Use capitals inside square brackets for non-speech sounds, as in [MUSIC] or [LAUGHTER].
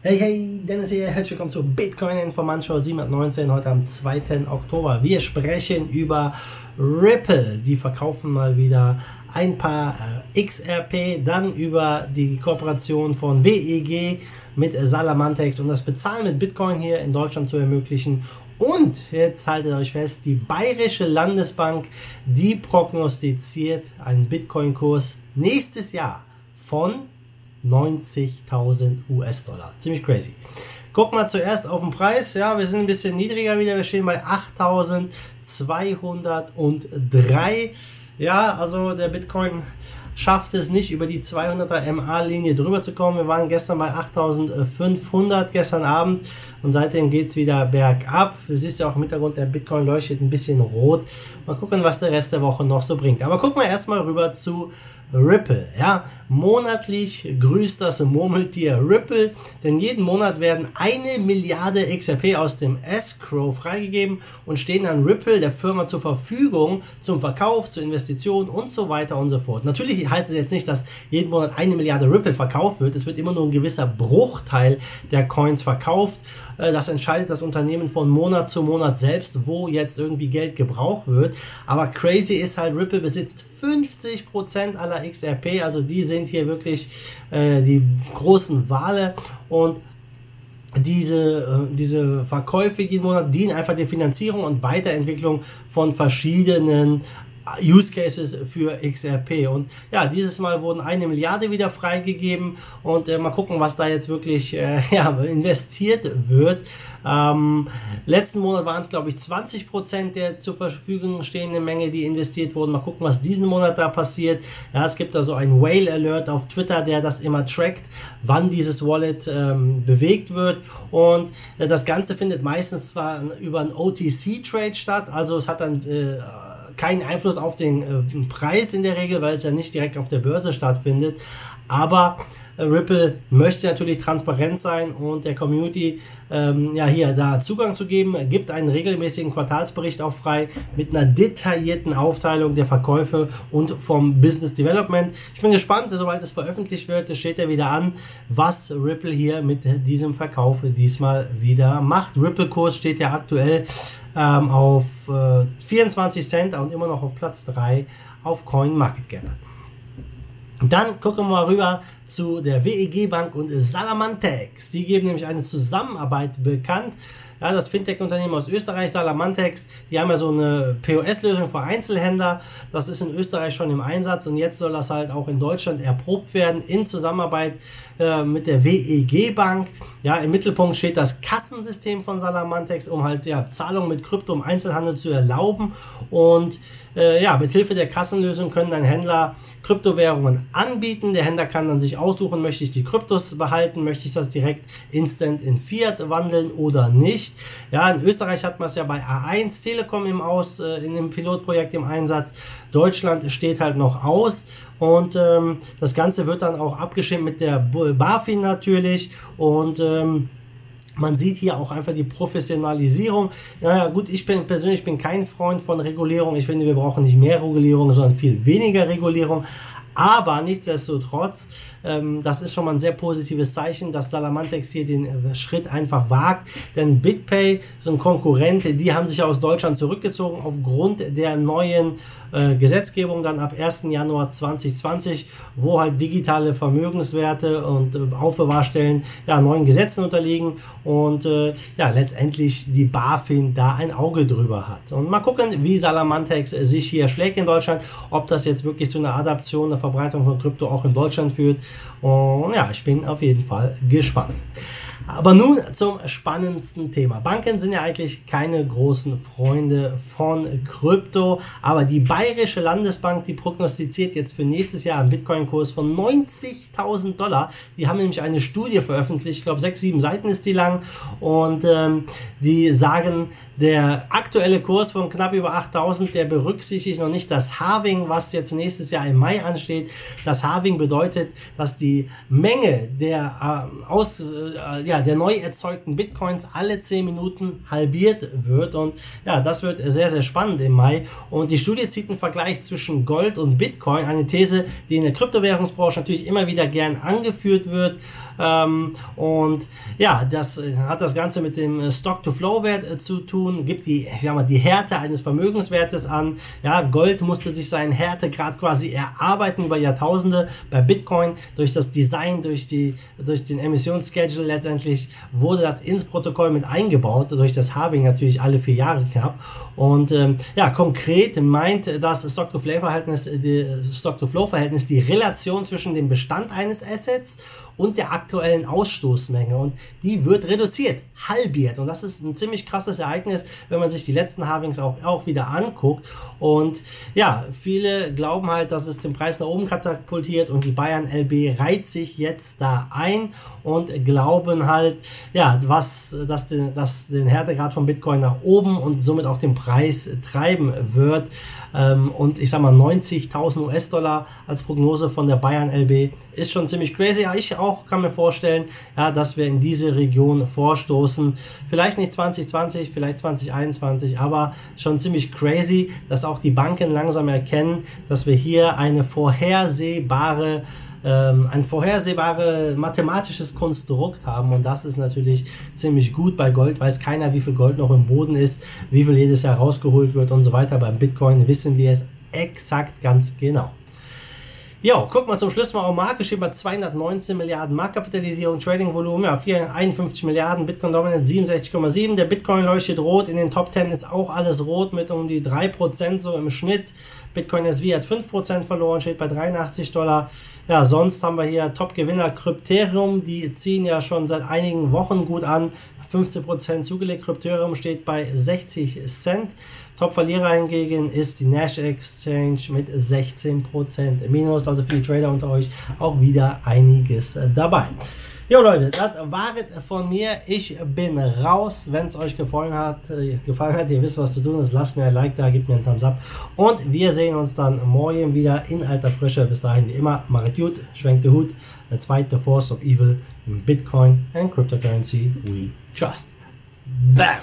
Hey, hey, Dennis hier, herzlich willkommen zur Bitcoin Informantschau 719, heute am 2. Oktober. Wir sprechen über Ripple, die verkaufen mal wieder ein paar äh, XRP, dann über die Kooperation von WEG mit Salamantex und das Bezahlen mit Bitcoin hier in Deutschland zu ermöglichen. Und jetzt haltet euch fest, die Bayerische Landesbank, die prognostiziert einen Bitcoin-Kurs nächstes Jahr von 90.000 US-Dollar. Ziemlich crazy. Guck mal zuerst auf den Preis. Ja, wir sind ein bisschen niedriger wieder. Wir stehen bei 8.203. Ja, also der Bitcoin schafft es nicht über die 200er MA-Linie drüber zu kommen. Wir waren gestern bei 8500 gestern Abend und seitdem geht es wieder bergab. Du siehst ja auch im Hintergrund, der Bitcoin leuchtet ein bisschen rot. Mal gucken, was der Rest der Woche noch so bringt. Aber gucken wir erstmal rüber zu Ripple. Ja, monatlich grüßt das Murmeltier Ripple, denn jeden Monat werden eine Milliarde XRP aus dem Escrow freigegeben und stehen an Ripple der Firma zur Verfügung zum Verkauf, zur Investition und so weiter und so fort. Natürlich heißt es jetzt nicht, dass jeden Monat eine Milliarde Ripple verkauft wird. Es wird immer nur ein gewisser Bruchteil der Coins verkauft. Äh, das entscheidet das Unternehmen von Monat zu Monat selbst, wo jetzt irgendwie Geld gebraucht wird. Aber crazy ist halt, Ripple besitzt 50% aller XRP, also die sind hier wirklich äh, die großen Wale. Und diese, äh, diese Verkäufe jeden Monat dienen einfach der Finanzierung und Weiterentwicklung von verschiedenen Use Cases für XRP. Und ja, dieses Mal wurden eine Milliarde wieder freigegeben und äh, mal gucken, was da jetzt wirklich äh, [LAUGHS] ja, investiert wird. Ähm, letzten Monat waren es, glaube ich, 20 Prozent der zur Verfügung stehenden Menge, die investiert wurden. Mal gucken, was diesen Monat da passiert. Ja, es gibt da so einen Whale Alert auf Twitter, der das immer trackt, wann dieses Wallet ähm, bewegt wird. Und äh, das Ganze findet meistens zwar über einen OTC-Trade statt, also es hat dann äh, keinen Einfluss auf den äh, Preis in der Regel, weil es ja nicht direkt auf der Börse stattfindet. Aber äh, Ripple möchte natürlich transparent sein und der Community ähm, ja hier da Zugang zu geben, gibt einen regelmäßigen Quartalsbericht auch frei mit einer detaillierten Aufteilung der Verkäufe und vom Business Development. Ich bin gespannt, sobald es veröffentlicht wird, steht er wieder an, was Ripple hier mit diesem Verkauf diesmal wieder macht. Ripple-Kurs steht ja aktuell ähm, auf äh, 24 Cent und immer noch auf Platz 3 auf CoinMarketCap. Dann gucken wir rüber zu der WEG Bank und Salamantex. Die geben nämlich eine Zusammenarbeit bekannt. Ja, das Fintech-Unternehmen aus Österreich, Salamantex, die haben ja so eine POS-Lösung für Einzelhändler. Das ist in Österreich schon im Einsatz und jetzt soll das halt auch in Deutschland erprobt werden in Zusammenarbeit äh, mit der WEG Bank. Ja, im Mittelpunkt steht das Kassensystem von Salamantex, um halt ja, Zahlungen mit Krypto im Einzelhandel zu erlauben. Und äh, ja, mit Hilfe der Kassenlösung können dann Händler Kryptowährungen anbieten. Der Händler kann dann sich aussuchen, möchte ich die Kryptos behalten, möchte ich das direkt instant in Fiat wandeln oder nicht. Ja, in Österreich hat man es ja bei A1 Telekom im Aus, äh, in dem Pilotprojekt im Einsatz. Deutschland steht halt noch aus und ähm, das Ganze wird dann auch abgeschirmt mit der BaFin natürlich und ähm, man sieht hier auch einfach die Professionalisierung. Naja, gut, ich bin persönlich bin kein Freund von Regulierung. Ich finde, wir brauchen nicht mehr Regulierung, sondern viel weniger Regulierung. Aber nichtsdestotrotz, ähm, das ist schon mal ein sehr positives Zeichen, dass Salamantex hier den äh, Schritt einfach wagt. Denn BitPay, so ein Konkurrent, die haben sich aus Deutschland zurückgezogen aufgrund der neuen äh, Gesetzgebung dann ab 1. Januar 2020, wo halt digitale Vermögenswerte und äh, Aufbewahrstellen ja neuen Gesetzen unterliegen und äh, ja letztendlich die BaFin da ein Auge drüber hat. Und mal gucken, wie Salamantex sich hier schlägt in Deutschland, ob das jetzt wirklich zu einer Adaption, einer Verbreitung von Krypto auch in Deutschland führt. Und ja, ich bin auf jeden Fall gespannt. Aber nun zum spannendsten Thema. Banken sind ja eigentlich keine großen Freunde von Krypto, aber die Bayerische Landesbank, die prognostiziert jetzt für nächstes Jahr einen Bitcoin-Kurs von 90.000 Dollar. Die haben nämlich eine Studie veröffentlicht, ich glaube sechs, sieben Seiten ist die lang und ähm, die sagen, der aktuelle Kurs von knapp über 8000, der berücksichtigt noch nicht das Halving, was jetzt nächstes Jahr im Mai ansteht. Das Halving bedeutet, dass die Menge der äh, aus, äh, ja, der neu erzeugten Bitcoins alle 10 Minuten halbiert wird. Und ja, das wird sehr, sehr spannend im Mai. Und die Studie zieht einen Vergleich zwischen Gold und Bitcoin, eine These, die in der Kryptowährungsbranche natürlich immer wieder gern angeführt wird. Ähm, und ja, das hat das Ganze mit dem Stock-to-Flow-Wert äh, zu tun, gibt die, ich sag mal, die Härte eines Vermögenswertes an. Ja, Gold musste sich seinen Härtegrad quasi erarbeiten über Jahrtausende. Bei Bitcoin durch das Design, durch die, durch den Emissionsschedule letztendlich wurde das ins Protokoll mit eingebaut, durch das Halving natürlich alle vier Jahre knapp. Und ähm, ja, konkret meint das Stock-to-Flow-Verhältnis, Stock-to-Flow-Verhältnis die Relation zwischen dem Bestand eines Assets und der aktuellen Ausstoßmenge. Und die wird reduziert, halbiert. Und das ist ein ziemlich krasses Ereignis, wenn man sich die letzten Halvings auch, auch wieder anguckt. Und ja, viele glauben halt, dass es den Preis nach oben katapultiert und die Bayern LB reiht sich jetzt da ein und glauben halt, ja, was, dass den, dass den Härtegrad von Bitcoin nach oben und somit auch den Preis treiben wird. Ähm, und ich sag mal, 90.000 US-Dollar als Prognose von der Bayern LB ist schon ziemlich crazy. Ja, ich auch kann mir vorstellen, ja, dass wir in diese Region vorstoßen. Vielleicht nicht 2020, vielleicht 2021, aber schon ziemlich crazy, dass auch die Banken langsam erkennen, dass wir hier eine vorhersehbare ähm, ein vorhersehbares mathematisches Konstrukt haben und das ist natürlich ziemlich gut bei Gold, weiß keiner, wie viel Gold noch im Boden ist, wie viel jedes Jahr rausgeholt wird und so weiter. Beim Bitcoin wissen wir es exakt ganz genau. Jo, guck mal zum Schluss mal auf Marke, steht bei 219 Milliarden Marktkapitalisierung, Trading-Volumen, ja, 51 Milliarden, Bitcoin Dominance 67,7, der Bitcoin leuchtet rot, in den Top 10 ist auch alles rot mit um die 3% so im Schnitt. Bitcoin SV hat 5% verloren, steht bei 83 Dollar. Ja, sonst haben wir hier Top-Gewinner Crypterium, die ziehen ja schon seit einigen Wochen gut an. 15% zugelegt, Crypterium steht bei 60 Cent. Top-Verlierer hingegen ist die Nash Exchange mit 16% Minus. Also für die Trader unter euch auch wieder einiges dabei. Jo Leute, das war es von mir. Ich bin raus. Wenn es euch gefallen hat, äh, gefallen hat, ihr wisst, was zu tun ist. Lasst mir ein Like da, gebt mir einen Thumbs up. Und wir sehen uns dann morgen wieder in alter Frische. Bis dahin wie immer, macht gut, schwenkt den Hut. Fight the force of evil in Bitcoin and cryptocurrency we trust. Bam!